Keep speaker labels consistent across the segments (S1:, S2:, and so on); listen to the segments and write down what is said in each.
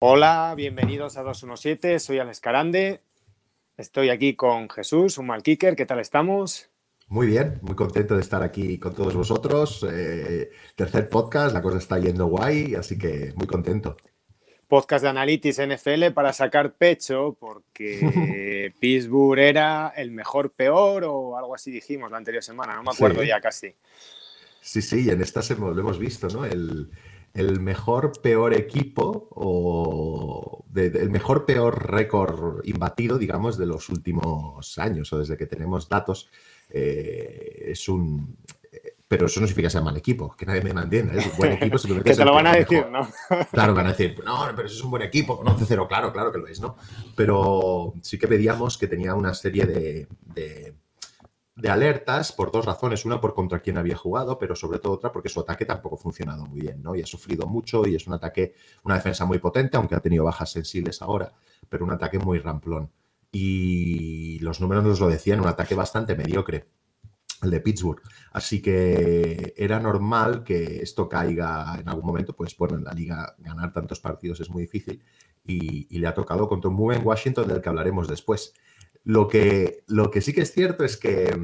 S1: Hola, bienvenidos a 217, soy Alex Carande. Estoy aquí con Jesús, un mal kicker. ¿Qué tal estamos?
S2: Muy bien, muy contento de estar aquí con todos vosotros. Eh, tercer podcast, la cosa está yendo guay, así que muy contento.
S1: Podcast de Analytics NFL para sacar pecho, porque Pittsburgh era el mejor peor o algo así dijimos la anterior semana, no me acuerdo ya casi.
S2: Sí, sí, en esta semana lo hemos visto, ¿no? El, el mejor peor equipo o el mejor peor récord imbatido, digamos, de los últimos años o desde que tenemos datos. Eh, es un. Pero eso no significa que sea mal equipo, que nadie me entienda. Es un buen equipo.
S1: que te lo van a decir, ¿no?
S2: claro, van a decir, no, pero eso es un buen equipo, con 11-0, claro, claro que lo es, ¿no? Pero sí que veíamos que tenía una serie de de alertas por dos razones. Una por contra quién había jugado, pero sobre todo otra porque su ataque tampoco ha funcionado muy bien, ¿no? Y ha sufrido mucho y es un ataque, una defensa muy potente, aunque ha tenido bajas sensibles ahora, pero un ataque muy ramplón. Y los números nos lo decían, un ataque bastante mediocre, el de Pittsburgh. Así que era normal que esto caiga en algún momento, pues bueno, en la liga ganar tantos partidos es muy difícil y le ha tocado contra un muy buen Washington del que hablaremos después. Lo que, lo que sí que es cierto es que,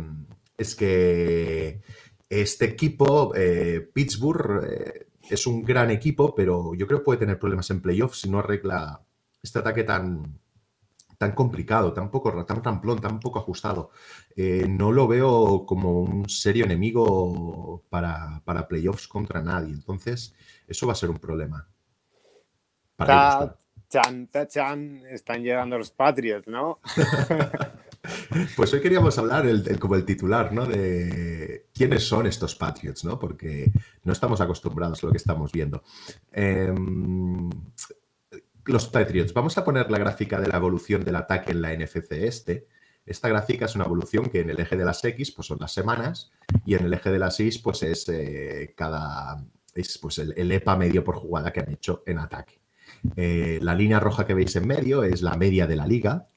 S2: es que este equipo, eh, Pittsburgh, eh, es un gran equipo, pero yo creo que puede tener problemas en playoffs si no arregla este ataque tan, tan complicado, tan poco, tan ramplón, tan poco ajustado. Eh, no lo veo como un serio enemigo para, para, playoffs contra nadie. Entonces, eso va a ser un problema.
S1: Para Chan, chan, están llegando los Patriots, ¿no?
S2: pues hoy queríamos hablar como el titular, ¿no? De quiénes son estos Patriots, ¿no? Porque no estamos acostumbrados a lo que estamos viendo. Em, los Patriots. Vamos a poner la gráfica de la evolución del ataque en la NFC este. Esta gráfica es una evolución que en el eje de las X pues son las semanas y en el eje de las Y pues es eh, cada es pues el EPA medio por jugada que han hecho en ataque. Eh, la línea roja que veis en medio es la media de la liga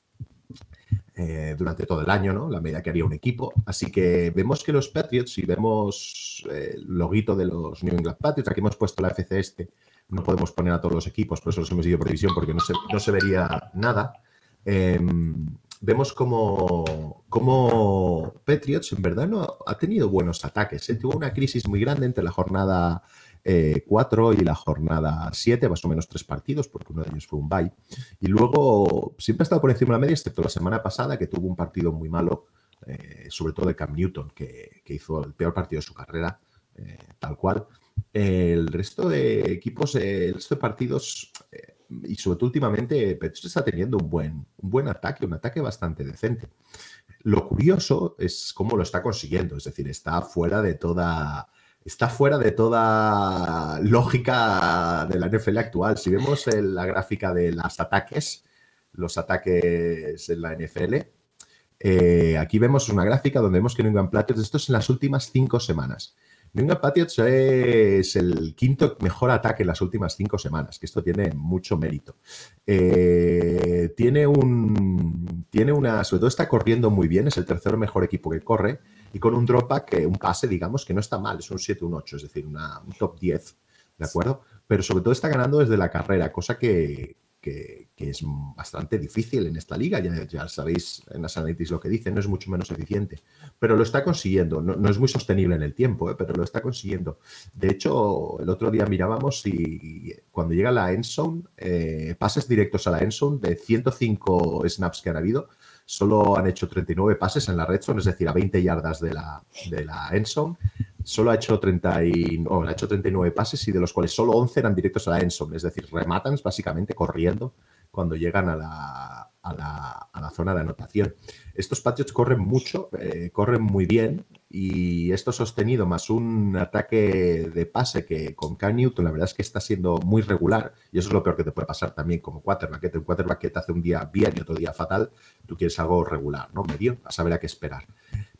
S2: eh, durante todo el año, ¿no? La media que haría un equipo. Así que vemos que los Patriots, si vemos eh, el loguito de los New England Patriots, aquí hemos puesto la FC este, no podemos poner a todos los equipos, por eso los hemos ido por división, porque no se, no se vería nada. Em, vemos como, como, Patriots en verdad no ha tenido buenos ataques. Tuvo una crisis muy grande entre la jornada 4 eh, y la jornada 7, más o menos tres partidos, porque uno de ellos fue un bye. Y luego siempre ha estado por encima de la media, excepto la semana pasada, que tuvo un partido muy malo, eh, sobre todo de Cam Newton, que, hizo el peor partido de su carrera, eh, tal cual. El resto de equipos, el resto de partidos, y sobre todo últimamente, Petros está teniendo un buen, un buen ataque, un ataque bastante decente. Lo curioso es cómo lo está consiguiendo, es decir, está fuera de toda está fuera de toda lógica de la NFL actual. Si vemos la gráfica de los ataques, los ataques en la NFL, eh, aquí vemos una gráfica donde vemos que New England Patriots, esto es en las últimas cinco semanas. New England Patriots es el quinto mejor ataque en las últimas cinco semanas, que esto tiene mucho mérito. Eh, tiene un, tiene una, sobre todo está corriendo muy bien, es el tercer mejor equipo que corre y con un dropback, un pase, digamos, que no está mal, es un 7, un 8, es decir, un top 10, ¿de acuerdo? Pero sobre todo está ganando desde la carrera, cosa que, es bastante difícil en esta liga, ya, sabéis en las analytics lo que dicen, no es mucho menos eficiente, pero lo está consiguiendo, no, es muy sostenible en el tiempo, ¿eh? pero lo está consiguiendo. De hecho, el otro día mirábamos y cuando llega la endzone, eh, pases directos a la endzone de 105 snaps que han habido, solo han hecho 39 pases en la red zone, es decir, a 20 yardas de la, de la end. Solo ha hecho, 30 y, ha hecho 39 pases y de los cuales solo 11 eran directos a la end zone, es decir, rematan básicamente corriendo cuando llegan a la, a la, zona de anotación. Estos Patriots corren mucho, eh, corren muy bien y esto sostenido más un ataque de pase que con Cam Newton la verdad es que está siendo muy regular y eso es lo peor que te puede pasar también como quarterback, que un quarterback que te hace un día bien y otro día fatal, tú quieres algo regular, ¿no? Medio, a saber a qué esperar.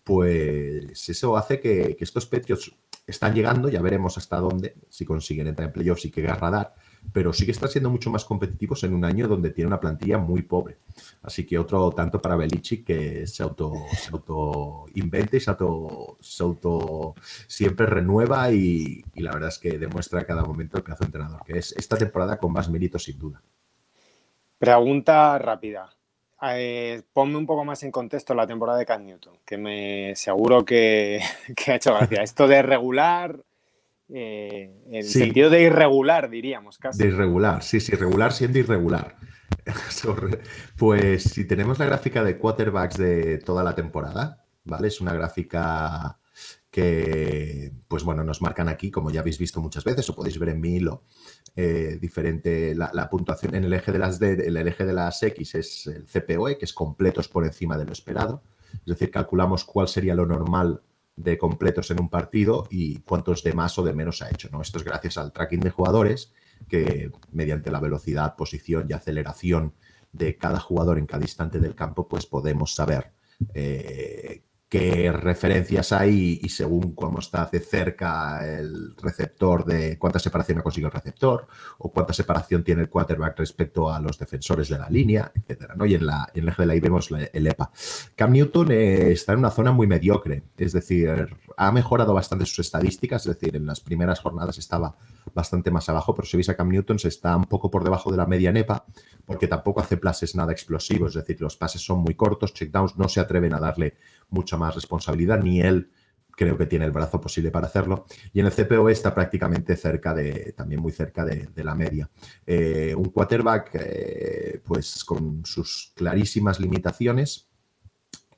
S2: Pues eso hace que, que estos Patriots están llegando, ya veremos hasta dónde, si consiguen entrar en playoffs y qué garra dar, pero sí que están siendo mucho más competitivos en un año donde tiene una plantilla muy pobre. Así que otro tanto para Belichick que se auto, se auto inventa y se auto, se auto siempre renueva y, la verdad es que demuestra a cada momento el pedazo de entrenador, que es esta temporada con más mérito sin duda.
S1: Pregunta rápida. Eh, ponme un poco más en contexto la temporada de Cat Newton, que me seguro que, ha hecho gracia. Esto de regular, eh, en el sentido de irregular, diríamos casi.
S2: De irregular, sí, sí, regular siendo irregular. pues si tenemos la gráfica de quarterbacks de toda la temporada, ¿vale? Es una gráfica que, pues bueno, nos marcan aquí, como ya habéis visto muchas veces, o podéis ver en mi hilo, eh, diferente la, puntuación en el eje de las D, el eje de las X es el CPOE, que es completos por encima de lo esperado. Es decir, calculamos cuál sería lo normal de completos en un partido y cuántos de más o de menos ha hecho. ¿no? Esto es gracias al tracking de jugadores que mediante la velocidad, posición y aceleración de cada jugador en cada instante del campo, pues podemos saber eh, qué referencias hay y según cómo está de cerca el receptor de cuánta separación ha conseguido el receptor o cuánta separación tiene el quarterback respecto a los defensores de la línea, etcétera. ¿no? Y en, la, en el eje de la I vemos el EPA. Cam Newton eh, está en una zona muy mediocre, es decir, ha mejorado bastante sus estadísticas, es decir, en las primeras jornadas estaba bastante más abajo, pero si veis a Cam Newton se está un poco por debajo de la media en EPA porque tampoco hace pases nada explosivos, es decir, los pases son muy cortos, checkdowns no se atreven a darle mucha más responsabilidad, ni él creo que tiene el brazo posible para hacerlo. Y en el CPO está prácticamente cerca de, también muy cerca de, la media. Eh, un quarterback, eh, pues con sus clarísimas limitaciones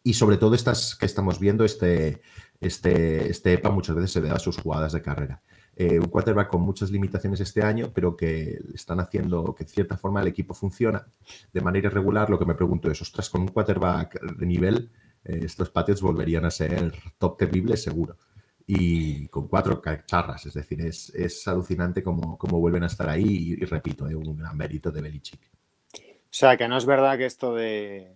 S2: y sobre todo estas que estamos viendo, este, este, este EPA muchas veces se ve a sus jugadas de carrera. Eh, un quarterback con muchas limitaciones este año, pero que están haciendo que de cierta forma el equipo funciona de manera irregular. Lo que me pregunto es, ostras, con un quarterback de nivel, eh, estos patios volverían a ser top terrible seguro. Y con cuatro cacharras, es decir, es, es alucinante cómo, cómo, vuelven a estar ahí y, repito, es un gran mérito de Belichick.
S1: O sea, que no es verdad que esto de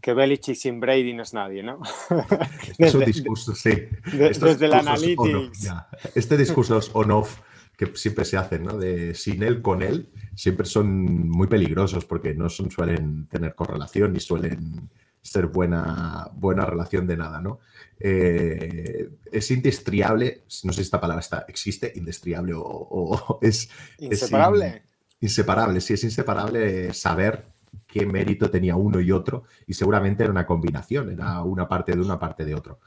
S1: que Belichick sin Brady no es nadie, ¿no?
S2: es un discurso, sí.
S1: desde el analytics.
S2: este discurso on-off que siempre se hacen, ¿no? De sin él, con él, siempre son muy peligrosos porque no son, suelen tener correlación ni suelen ser buena, buena relación de nada, ¿no? Eh, es indestriable, no sé si esta palabra está, existe, indestriable o, es...
S1: Inseparable.
S2: inseparable, sí, es inseparable saber qué mérito tenía uno y otro y seguramente era una combinación, era una parte de una parte de otro.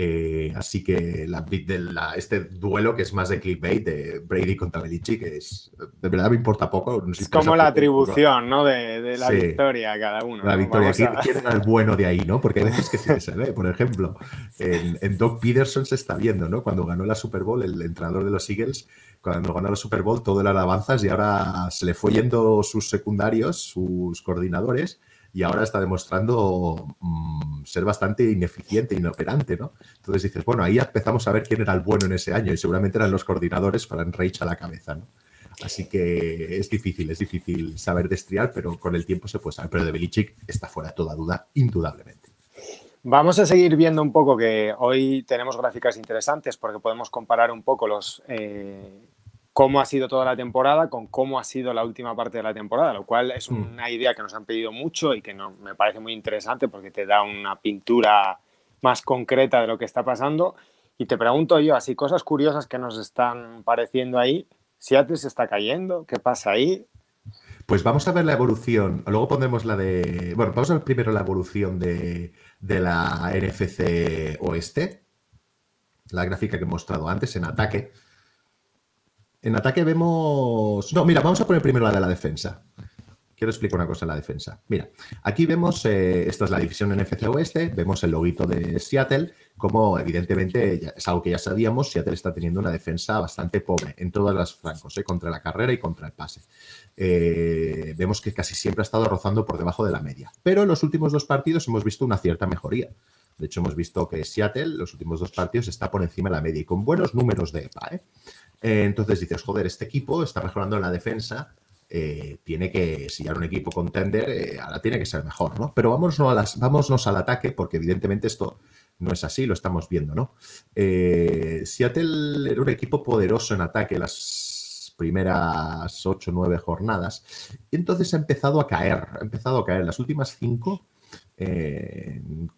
S2: Eh, así que la, este duelo que es más de clickbait de Brady contra Belichick es de verdad me importa poco.
S1: es como la atribución ¿no? de, la victoria a cada uno.
S2: La victoria. ¿Quién, era el bueno de ahí? ¿no? Porque hay veces que sí se ve. Por ejemplo, en, Doug Peterson se está viendo, ¿no? Cuando ganó la Super Bowl, el entrenador de los Eagles, cuando ganó la Super Bowl, todo era alabanzas y ahora se le fue yendo sus secundarios, sus coordinadores y ahora está demostrando mm, ser bastante ineficiente, inoperante, ¿no? Entonces dices, bueno, ahí empezamos a ver quién era el bueno en ese año y seguramente eran los coordinadores para Reich a la cabeza, ¿no? Así que es difícil, es difícil saber destriar, pero con el tiempo se puede saber. Pero de Belichick está fuera de toda duda, indudablemente.
S1: Vamos a seguir viendo un poco que hoy tenemos gráficas interesantes porque podemos comparar un poco los eh, cómo ha sido toda la temporada con cómo ha sido la última parte de la temporada, lo cual es mm. una idea que nos han pedido mucho y que no, me parece muy interesante porque te da una pintura más concreta de lo que está pasando. Y te pregunto yo, así cosas curiosas que nos están pareciendo ahí, Seattle se está cayendo, ¿qué pasa ahí?
S2: Pues vamos a ver la evolución, luego pondremos la de, bueno, vamos a ver primero la evolución de, de la NFC Oeste, la gráfica que he mostrado antes en ataque en ataque vemos... No, mira, vamos a poner primero la de la defensa. Quiero explicar una cosa en la defensa. Mira, aquí vemos, eh, esta es la división NFC Oeste, vemos el loguito de Seattle, como evidentemente es algo que ya sabíamos, Seattle está teniendo una defensa bastante pobre en todas las francos, eh, contra la carrera y contra el pase. Eh, vemos que casi siempre ha estado rozando por debajo de la media, pero en los últimos dos partidos hemos visto una cierta mejoría. De hecho, hemos visto que Seattle, los últimos dos partidos, está por encima de la media y con buenos números de EPA. Eh, entonces dices, joder, este equipo está mejorando en la defensa, eh, tiene que, si ya era un equipo contender, eh, ahora tiene que ser mejor, ¿no? Pero vámonos, a las, vámonos al ataque, porque evidentemente esto no es así, lo estamos viendo, ¿no? Seattle era un equipo poderoso en ataque las primeras 8 o 9 jornadas, y entonces ha empezado a caer, ha empezado a caer. Las últimas 5, en,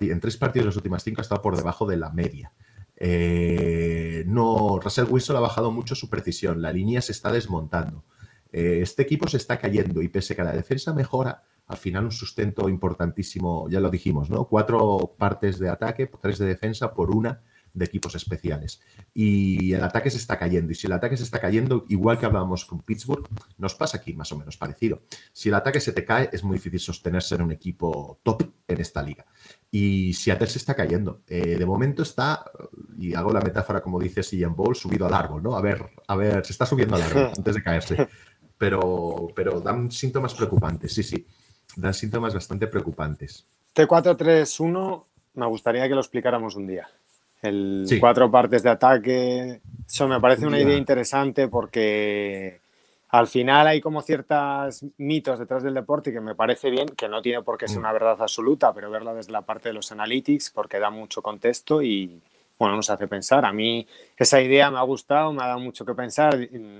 S2: en tres partidos las últimas 5 ha estado por debajo de la media. Eh, no, Russell Wilson ha bajado mucho su precisión, la línea se está desmontando. Eh, este equipo se está cayendo y pese a que la defensa mejora, al final un sustento importantísimo, ya lo dijimos, ¿no? Cuatro partes de ataque, tres de defensa por una de equipos especiales. Y el ataque se está cayendo. Y si el ataque se está cayendo, igual que hablábamos con Pittsburgh, nos pasa aquí más o menos parecido. Si el ataque se te cae, es muy difícil sostenerse en un equipo top en esta liga. Y Seattle se está cayendo. Eh, de momento está, y hago la metáfora como dice Ian Ball, subido al árbol, ¿no? A ver, a ver, se está subiendo al árbol antes de caerse. Pero, pero dan síntomas preocupantes, sí, sí. Dan síntomas bastante preocupantes.
S1: T4-3-1, me gustaría que lo explicáramos un día. El cuatro partes de ataque. Eso me parece una idea interesante porque al final hay como ciertos mitos detrás del deporte que me parece bien, que no tiene por qué ser mm. una verdad absoluta, pero verla desde la parte de los analytics porque da mucho contexto y bueno, nos hace pensar. A mí esa idea me ha gustado, me ha dado mucho que pensar,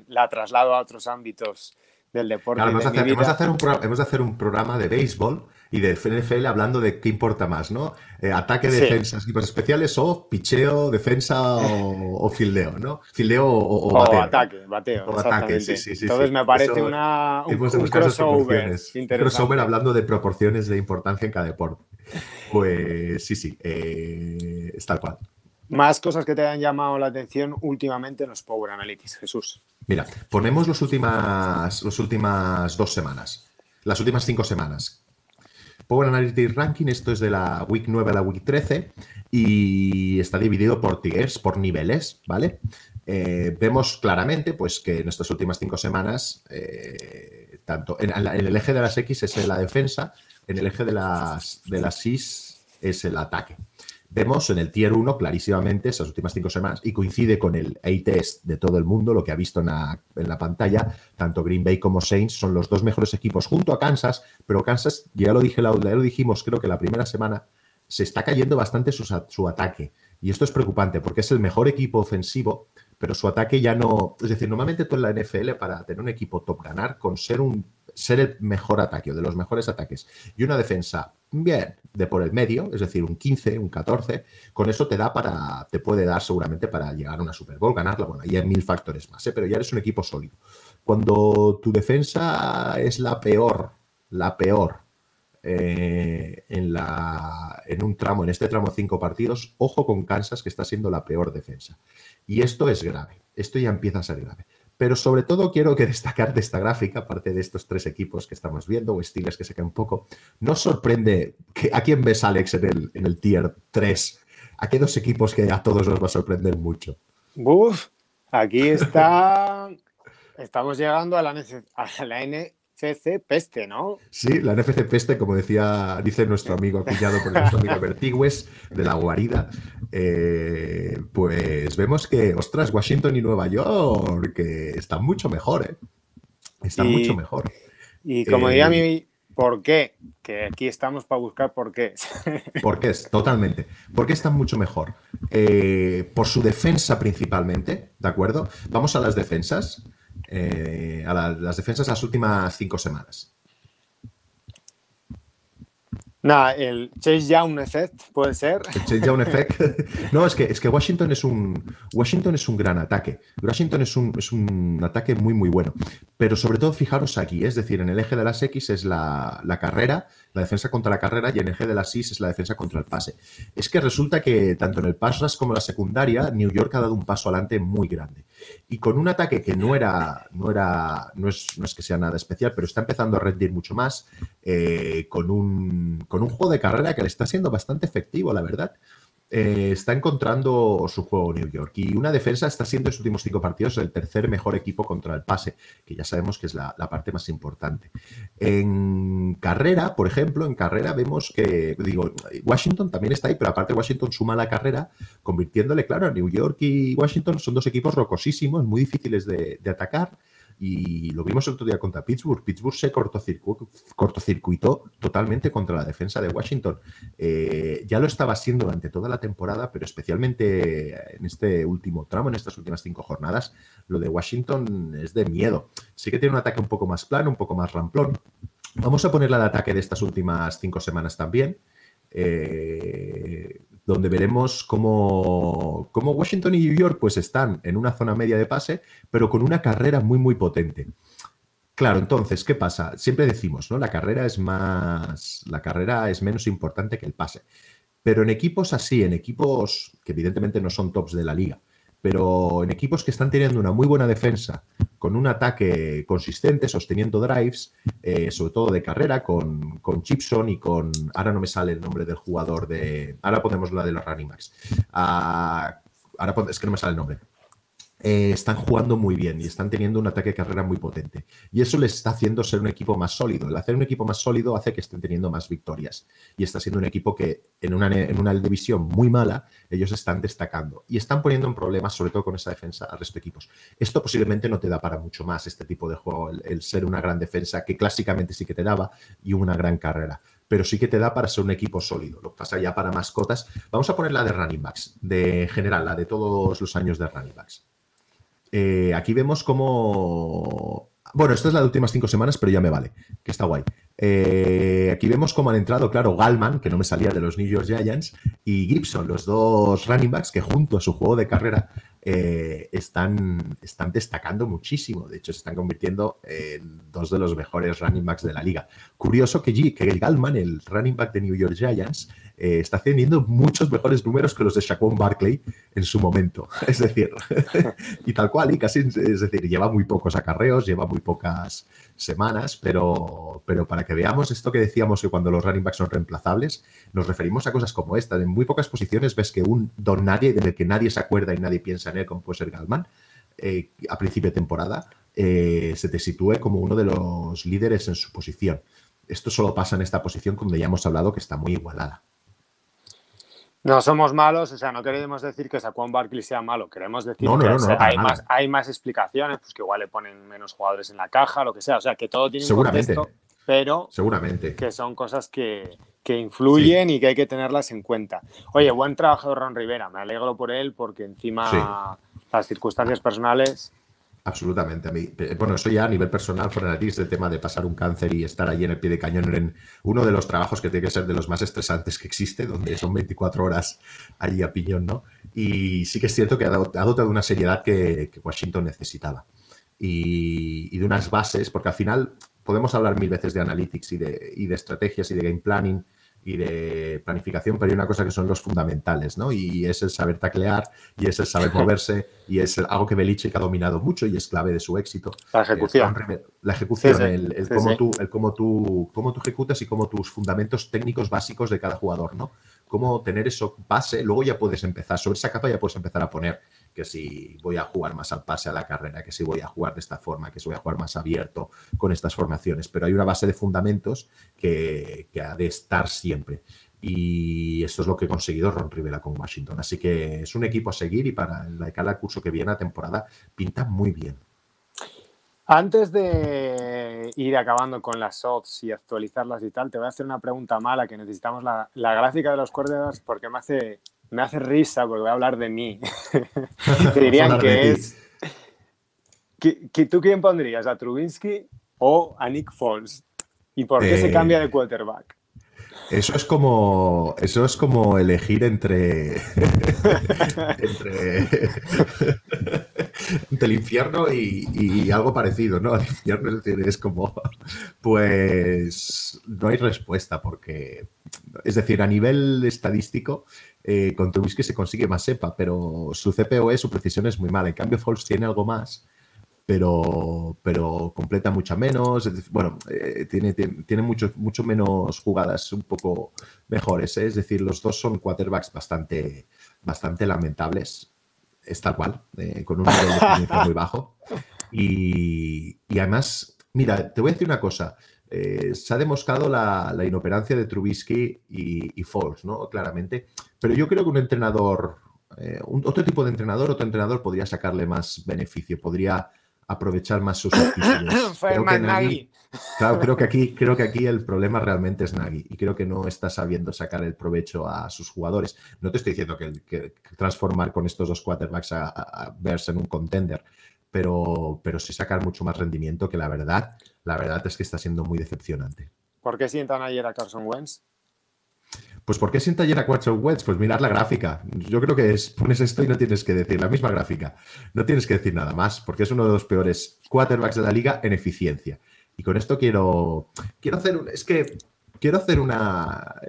S1: la traslado a otros ámbitos del deporte.
S2: hemos, de hacer, un hemos de hacer un programa de béisbol y de NFL hablando de qué importa más, ¿no? Eh, ataque, defensa, equipos especiales o picheo, defensa o, fildeo, ¿no? Fildeo o,
S1: o, ataque, bateo. O ataque, sí, sí, sí. Entonces me parece una, un, un crossover.
S2: Crossover hablando de proporciones de importancia en cada deporte. Pues sí, sí, eh, es tal cual.
S1: Más cosas que te hayan llamado la atención últimamente en los Power Analytics, Jesús.
S2: Mira, ponemos los últimas, los últimas dos semanas, las últimas cinco semanas. Power Analytics Ranking, esto es de la Week 9 a la Week 13 y está dividido por tiers, por niveles, ¿vale? Eh, vemos claramente pues, que en estas últimas cinco semanas, eh, tanto en, el eje de las X es la defensa, en el eje de las, de las Y es el ataque. Vemos en el Tier 1 clarísimamente esas últimas cinco semanas. Y coincide con el A-Test de todo el mundo, lo que ha visto en la, pantalla, tanto Green Bay como Saints son los dos mejores equipos junto a Kansas, pero Kansas, ya lo, dije, ya lo dijimos creo que la primera semana, se está cayendo bastante su, su ataque. Y esto es preocupante porque es el mejor equipo ofensivo, pero su ataque ya no... Es decir, normalmente tú en la NFL para tener un equipo top ganar con ser un ser el mejor ataque o de los mejores ataques y una defensa bien de por el medio, es decir, un 15, un 14, con eso te da para, te puede dar seguramente para llegar a una Super Bowl, ganarla, bueno, ahí hay mil factores más, ¿eh? pero ya eres un equipo sólido. Cuando tu defensa es la peor, la peor eh, en, la, en un tramo, en este tramo cinco partidos, ojo con Kansas que está siendo la peor defensa. Y esto es grave, esto ya empieza a ser grave. Pero sobre todo quiero que destacar de esta gráfica, aparte de estos tres equipos que estamos viendo, o estilos que se caen un poco, ¿nos sorprende que, a quién ves, Alex, en el, en el tier 3? ¿A qué dos equipos que a todos nos va a sorprender mucho?
S1: Uf, aquí está. Estamos llegando a la, a la N, NFC Peste, ¿no?
S2: Sí, la NFC Peste, como decía, dice nuestro amigo acuñado por nuestro amigo Vertigües de la guarida, eh, pues vemos que, ostras, Washington y Nueva York que están mucho mejor, ¿eh? Están mucho mejor.
S1: Y como diría eh, mi, ¿por qué? Que aquí estamos para buscar por qué.
S2: ¿Por qué? Totalmente. ¿Por qué están mucho mejor? Eh, por su defensa principalmente, ¿de acuerdo? Vamos a las defensas. Eh, a las defensas las últimas cinco semanas.
S1: Nada, el Chase Young Effect puede ser.
S2: El Chase Young Effect. No, es que, es que Washington es un Washington es un gran ataque. Washington es un, es un ataque muy, muy bueno. Pero sobre todo, fijaros aquí, es decir, en el eje de las X es la, la carrera la defensa contra la carrera y en eje de la SIS es la defensa contra el pase. Es que resulta que tanto en el pass rush como en la secundaria, New York ha dado un paso adelante muy grande. Y con un ataque que no era, no era, no es, no es que sea nada especial, pero está empezando a rendir mucho más, eh, con, un, con un juego de carrera que le está siendo bastante efectivo, la verdad. Eh, está encontrando su juego New York y una defensa está siendo en sus últimos cinco partidos el tercer mejor equipo contra el pase, que ya sabemos que es la, parte más importante. En carrera, por ejemplo, en carrera vemos que, digo, Washington también está ahí, pero aparte Washington suma la carrera, convirtiéndole, claro, a New York y Washington son dos equipos rocosísimos, muy difíciles de, de atacar y lo vimos el otro día contra Pittsburgh. Pittsburgh se cortocircuitó, totalmente contra la defensa de Washington. Eh, ya lo estaba haciendo durante toda la temporada, pero especialmente en este último tramo, en estas últimas cinco jornadas, lo de Washington es de miedo. Sí que tiene un ataque un poco más plano, un poco más ramplón. Vamos a ponerle al ataque de estas últimas cinco semanas también. Eh, donde veremos cómo, Washington y New York pues están en una zona media de pase, pero con una carrera muy, muy potente. Claro, entonces, ¿qué pasa? Siempre decimos, ¿no? La carrera es más. La carrera es menos importante que el pase. Pero en equipos así, en equipos que evidentemente no son tops de la liga, pero en equipos que están teniendo una muy buena defensa, con un ataque consistente, sosteniendo drives, eh, sobre todo de carrera, con, con, Gibson y con. Ahora no me sale el nombre del jugador de. Ahora ponemos la de los running backs. Ah, ahora es que no me sale el nombre. Eh, están jugando muy bien y están teniendo un ataque de carrera muy potente. Y eso les está haciendo ser un equipo más sólido. El hacer un equipo más sólido hace que estén teniendo más victorias. Y está siendo un equipo que en una, en una división muy mala, ellos están destacando. Y están poniendo en problemas, sobre todo con esa defensa, al resto de equipos. Esto posiblemente no te da para mucho más este tipo de juego, el, ser una gran defensa, que clásicamente sí que te daba, y una gran carrera pero sí que te da para ser un equipo sólido. Lo pasa ya para mascotas. Vamos a poner la de running backs, de general, la de todos los años de running backs. Eh, aquí vemos cómo. Bueno, esta es la de últimas cinco semanas, pero ya me vale, que está guay. Eh, aquí vemos cómo han entrado, claro, Galman, que no me salía de los New York Giants, y Gibson, los dos running backs que junto a su juego de carrera eh, están, están destacando muchísimo. De hecho, se están convirtiendo en dos de los mejores running backs de la liga. Curioso que, G, que Galman, el running back de New York Giants, eh, está teniendo muchos mejores números que los de Shaquon Barkley en su momento. Es decir, y tal cual, y casi, es decir, lleva muy pocos acarreos, lleva muy pocas semanas, pero, pero para que veamos esto que decíamos que cuando los running backs son reemplazables, nos referimos a cosas como esta. En muy pocas posiciones ves que un don nadie, del que nadie se acuerda y nadie piensa en él, como puede ser Galman, eh, a principio de temporada, eh, se te sitúe como uno de los líderes en su posición. Esto solo pasa en esta posición donde ya hemos hablado que está muy igualada.
S1: No somos malos, o sea, no queremos decir que Saquon Barkley sea malo, queremos decir que hay, más, hay más explicaciones, pues que igual le ponen menos jugadores en la caja, lo que sea, o sea, que todo tiene un contexto, pero
S2: Seguramente.
S1: que son cosas que, influyen y que hay que tenerlas en cuenta. Oye, buen trabajo de Ron Rivera, me alegro por él porque encima las circunstancias personales
S2: Absolutamente. A mí, eh, bueno, eso ya a nivel personal, fuera de ti, es el tema de pasar un cáncer y estar allí en el pie de cañón en uno de los trabajos que tiene que ser de los más estresantes que existe, donde son 24 horas allí a piñón, ¿no? Y sí que es cierto que ha dotado una seriedad que, Washington necesitaba. Y, y, de unas bases, porque al final podemos hablar mil veces de analytics y de, y de estrategias y de game planning, y de planificación, pero hay una cosa que son los fundamentales, ¿no? Y es el saber taclear, y es el saber moverse, y es algo que Belichick ha dominado mucho y es clave de su éxito.
S1: La ejecución.
S2: La ejecución, el, cómo, tú, el cómo, tú, cómo tú ejecutas y cómo tus fundamentos técnicos básicos de cada jugador, ¿no? Cómo tener eso base, luego ya puedes empezar, sobre esa capa ya puedes empezar a poner que si voy a jugar más al pase a la carrera, que si voy a jugar de esta forma, que si voy a jugar más abierto con estas formaciones. Pero hay una base de fundamentos que, ha de estar siempre. Y esto es lo que ha conseguido Ron Rivera con Washington. Así que es un equipo a seguir y para el cada curso que viene, la temporada, pinta muy bien.
S1: Antes de ir acabando con las odds y actualizarlas y tal, te voy a hacer una pregunta mala que necesitamos la, gráfica de los quarterbacks porque me hace me hace risa porque voy a hablar de mí. Te dirían que es. ¿Tú quién pondrías? ¿A Trubinsky o a Nick Foles? ¿Y por qué se eh, cambia de quarterback?
S2: Eso es como. Eso es como elegir entre. entre, el infierno y, algo parecido, ¿no? El infierno es como. Pues. No hay respuesta, porque. Es decir, a nivel estadístico, eh, con se consigue más SEPA, pero su CPOE, su precisión es muy mala. En cambio, Foles tiene algo más, pero, pero completa mucha menos. Bueno, eh, tiene, tiene, mucho, mucho, menos jugadas un poco mejores. ¿eh? Es decir, los dos son quarterbacks bastante, bastante lamentables. Es tal cual, con un nivel de muy bajo. Y, y además, mira, te voy a decir una cosa. Eh, se ha demostrado la, inoperancia de Trubisky y, y Foles, ¿no? Claramente. Pero yo creo que un entrenador, eh, otro tipo de entrenador, otro entrenador podría sacarle más beneficio, podría aprovechar más sus actitudes. creo que claro, creo que, aquí, creo que aquí el problema realmente es Nagy y creo que no está sabiendo sacar el provecho a sus jugadores. No te estoy diciendo que, transformar con estos dos quarterbacks a, verse en un contender, pero, pero sí sacar mucho más rendimiento que la verdad, la verdad es que está siendo muy decepcionante.
S1: ¿Por qué sientan ayer a Carson Wentz?
S2: Pues ¿por qué sienta ayer a Carson Wentz? Pues mirar la gráfica. Yo creo que es, pones esto y no tienes que decir la misma gráfica. No tienes que decir nada más, porque es uno de los peores quarterbacks de la liga en eficiencia. Y con esto quiero, quiero hacer un, es que quiero hacer una,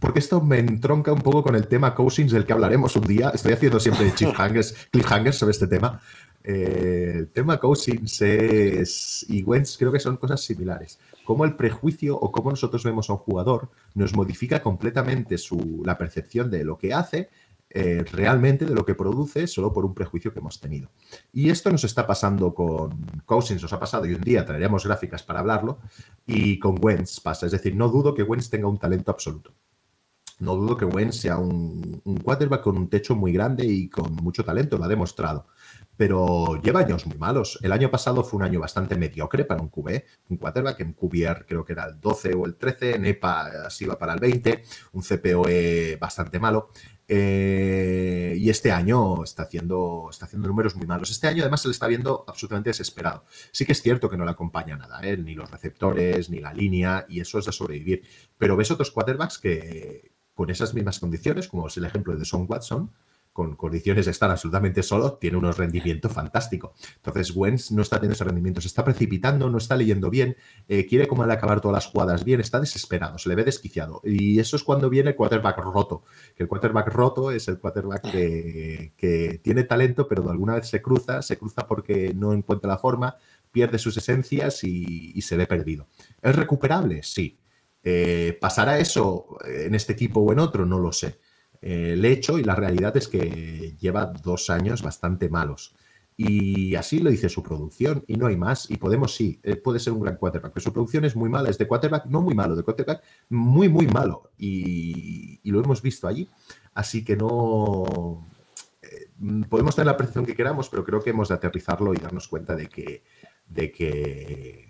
S2: porque esto me entronca un poco con el tema coachings del que hablaremos un día. Estoy haciendo siempre cliffhangers, cliffhangers sobre este tema. Eh, el tema coachings es, y Wentz creo que son cosas similares. Cómo el prejuicio o cómo nosotros vemos a un jugador nos modifica completamente su, la percepción de lo que hace eh, realmente de lo que produce solo por un prejuicio que hemos tenido. Y esto nos está pasando con Cousins, nos ha pasado y un día traeremos gráficas para hablarlo, y con Wentz pasa. Es decir, no dudo que Wentz tenga un talento absoluto. No dudo que Wentz sea un, quarterback con un techo muy grande y con mucho talento, lo ha demostrado pero lleva años muy malos. El año pasado fue un año bastante mediocre para un QB, un quarterback en QBR creo que era el 12 o el 13, en EPA así va para el 20, un CPOE bastante malo. Eh, y este año está haciendo, está haciendo números muy malos. Este año además se le está viendo absolutamente desesperado. Sí que es cierto que no le acompaña nada, ¿eh? ni los receptores, ni la línea, y eso es de sobrevivir. Pero ves otros quarterbacks que con esas mismas condiciones, como es el ejemplo de Son Watson, con condiciones de estar absolutamente solo, tiene unos rendimientos fantásticos. Entonces, Wentz no está teniendo ese rendimiento, se está precipitando, no está leyendo bien, eh, quiere como acabar todas las jugadas bien, está desesperado, se le ve desquiciado. Y eso es cuando viene el quarterback roto. Que el quarterback roto es el quarterback que, tiene talento, pero de alguna vez se cruza, se cruza porque no encuentra la forma, pierde sus esencias y, se ve perdido. ¿Es recuperable? Sí. Eh, ¿Pasará eso en este equipo o en otro? No lo sé el hecho y la realidad es que lleva dos años bastante malos. Y así lo dice su producción y no hay más. Y Podemos sí, eh, puede ser un gran quarterback, pero su producción es muy mala. Es de quarterback no muy malo, de quarterback muy, muy malo. Y, lo hemos visto allí. Así que no... Eh, podemos tener la percepción que queramos, pero creo que hemos de aterrizarlo y darnos cuenta de que, de que,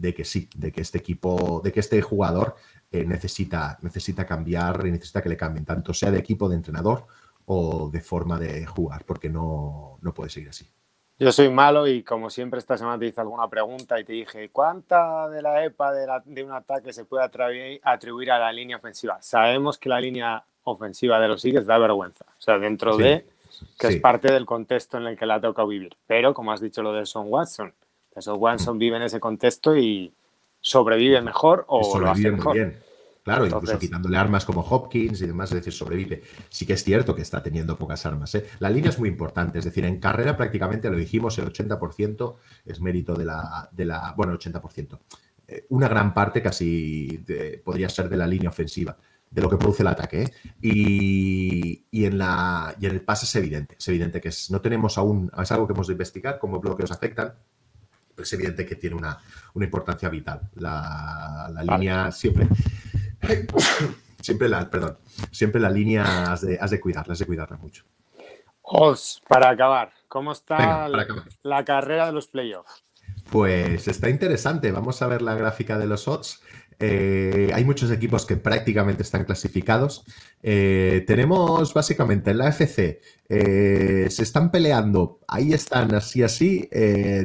S2: de que sí, de que este equipo, de que este jugador eh, necesita, necesita cambiar y necesita que le cambien, tanto sea de equipo de entrenador o de forma de jugar, porque no, no puede seguir así.
S1: Yo soy malo y como siempre esta semana te hice alguna pregunta y te dije, ¿cuánta de la EPA de, un ataque se puede atribuir, a la línea ofensiva? Sabemos que la línea ofensiva de los Eagles da vergüenza, o sea, dentro de que es parte del contexto en el que la ha tocado vivir. Pero, como has dicho lo de Son Watson, Son Watson vive en ese contexto y, sobrevive mejor o lo hace mejor. Bien.
S2: Claro, incluso quitándole armas como Hopkins y demás, es decir, sobrevive. Sí que es cierto que está teniendo pocas armas. ¿eh? La línea es muy importante, es decir, en carrera prácticamente lo dijimos, el 80% es mérito de la, de la bueno, el 80%. Eh, una gran parte casi podría ser de la línea ofensiva, de lo que produce el ataque. ¿eh? Y, y, en la, y en el pase es evidente, es evidente que es, no tenemos aún, es algo que hemos de investigar, cómo bloqueos afectan, es evidente que tiene una, importancia vital. La, línea siempre. siempre la, perdón, siempre la línea has de, has de cuidarla, has de cuidarla mucho.
S1: Os, para acabar, ¿cómo está la, carrera de los playoffs?
S2: Pues está interesante. Vamos a ver la gráfica de los odds. Eh, hay muchos equipos que prácticamente están clasificados. Eh, tenemos básicamente en la FC, eh, se están peleando, ahí están así así,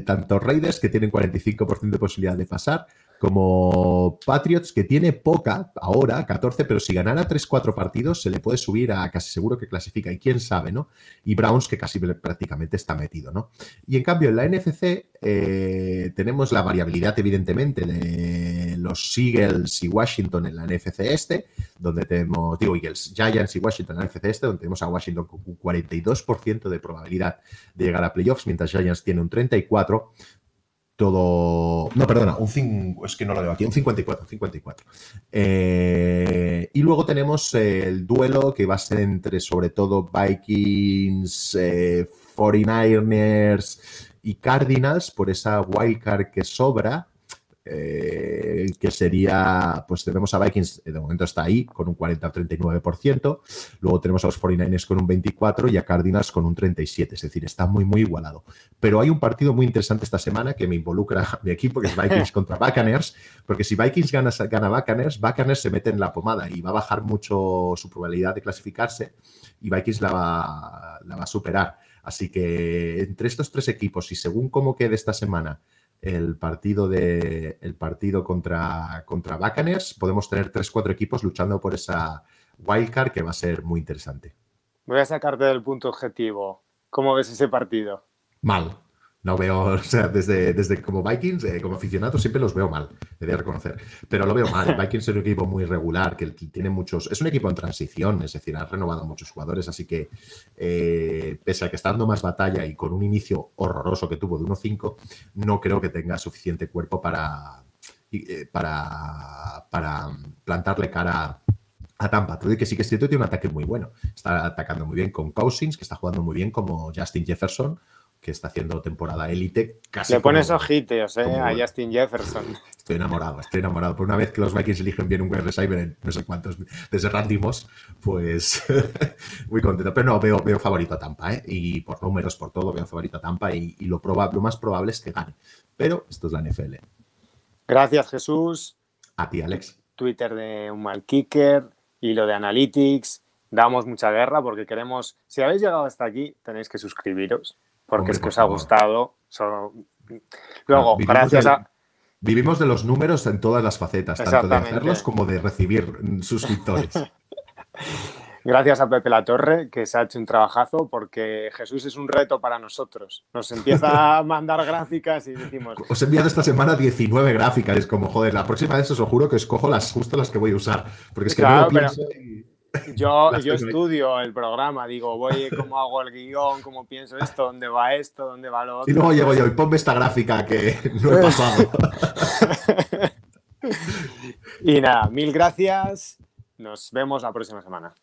S2: tanto Raiders que tienen 45% de posibilidad de pasar, como Patriots, que tiene poca, ahora 14, pero si ganara 3-4 partidos se le puede subir a casi seguro que clasifica, y quién sabe, ¿no? Y Browns, que casi prácticamente está metido, ¿no? Y en cambio, en la NFC eh, tenemos la variabilidad, evidentemente, de los Eagles y Washington en la NFC este, donde tenemos, digo, Eagles, Giants y Washington en la NFC este, donde tenemos a Washington con un 42% de probabilidad de llegar a playoffs, mientras Giants tiene un 34% todo. No, perdona, un es que no lo veo aquí, un 54, 54. Eh, y luego tenemos el duelo que va a ser entre sobre todo Vikings, 49ers eh, y Cardinals por esa wildcard que sobra. Eh, que sería, pues tenemos a Vikings, de momento está ahí, con un 40-39%, luego tenemos a los 49ers con un 24% y a Cardinals con un 37%, es decir, está muy, muy igualado. Pero hay un partido muy interesante esta semana que me involucra a mi equipo, que es Vikings contra Buccaneers, porque si Vikings gana, gana Buccaneers, Buccaneers se mete en la pomada y va a bajar mucho su probabilidad de clasificarse y Vikings la va, la va a superar. Así que entre estos tres equipos y según cómo quede esta semana, el partido, de, el partido contra, contra Buccaneers, podemos tener 3-4 equipos luchando por esa wildcard que va a ser muy interesante.
S1: Voy a sacarte del punto objetivo. ¿Cómo ves ese partido?
S2: Mal. No veo, o sea, desde, desde como Vikings, eh, como aficionado, siempre los veo mal, he de reconocer. Pero lo veo mal. Vikings es un equipo muy regular, que tiene muchos. Es un equipo en transición, es decir, ha renovado muchos jugadores, así que eh, pese a que está dando más batalla y con un inicio horroroso que tuvo de 1-5, no creo que tenga suficiente cuerpo para, eh, para, para plantarle cara a Tampa. Todo que sí que es cierto, tiene un ataque muy bueno. Está atacando muy bien con Cousins, que está jugando muy bien como Justin Jefferson que está haciendo temporada élite.
S1: Le pones ojitos eh, a Justin Jefferson.
S2: Estoy enamorado, estoy enamorado. Por una vez que los Vikings eligen bien un wide receiver en no sé cuántos, desde Randy Moss, pues muy contento. Pero no, veo, veo favorito a Tampa, ¿eh? Y por números, por todo, veo favorito a Tampa y, lo, lo más probable es que gane. Pero esto es la NFL.
S1: Gracias, Jesús.
S2: A ti, Alex.
S1: Twitter de un mal kicker, lo de Analytics. Damos mucha guerra porque queremos. Si habéis llegado hasta aquí, tenéis que suscribiros porque es que os ha gustado. Luego, gracias a...
S2: Vivimos de los números en todas las facetas, tanto de hacerlos como de recibir suscriptores.
S1: Gracias a Pepe La Torre, que se ha hecho un trabajazo, porque Jesús es un reto para nosotros. Nos empieza a mandar gráficas y decimos.
S2: Os he enviado esta semana 19 gráficas. Es como, joder, la próxima vez os lo juro que escojo las justo las que voy a usar. Porque es que no lo pienso
S1: yo, yo estudio el programa, digo, voy, cómo hago el guion, cómo pienso esto, dónde va esto, dónde va lo otro.
S2: Y luego llego yo y ponme esta gráfica que no he pasado.
S1: y nada, mil gracias. Nos vemos la próxima semana.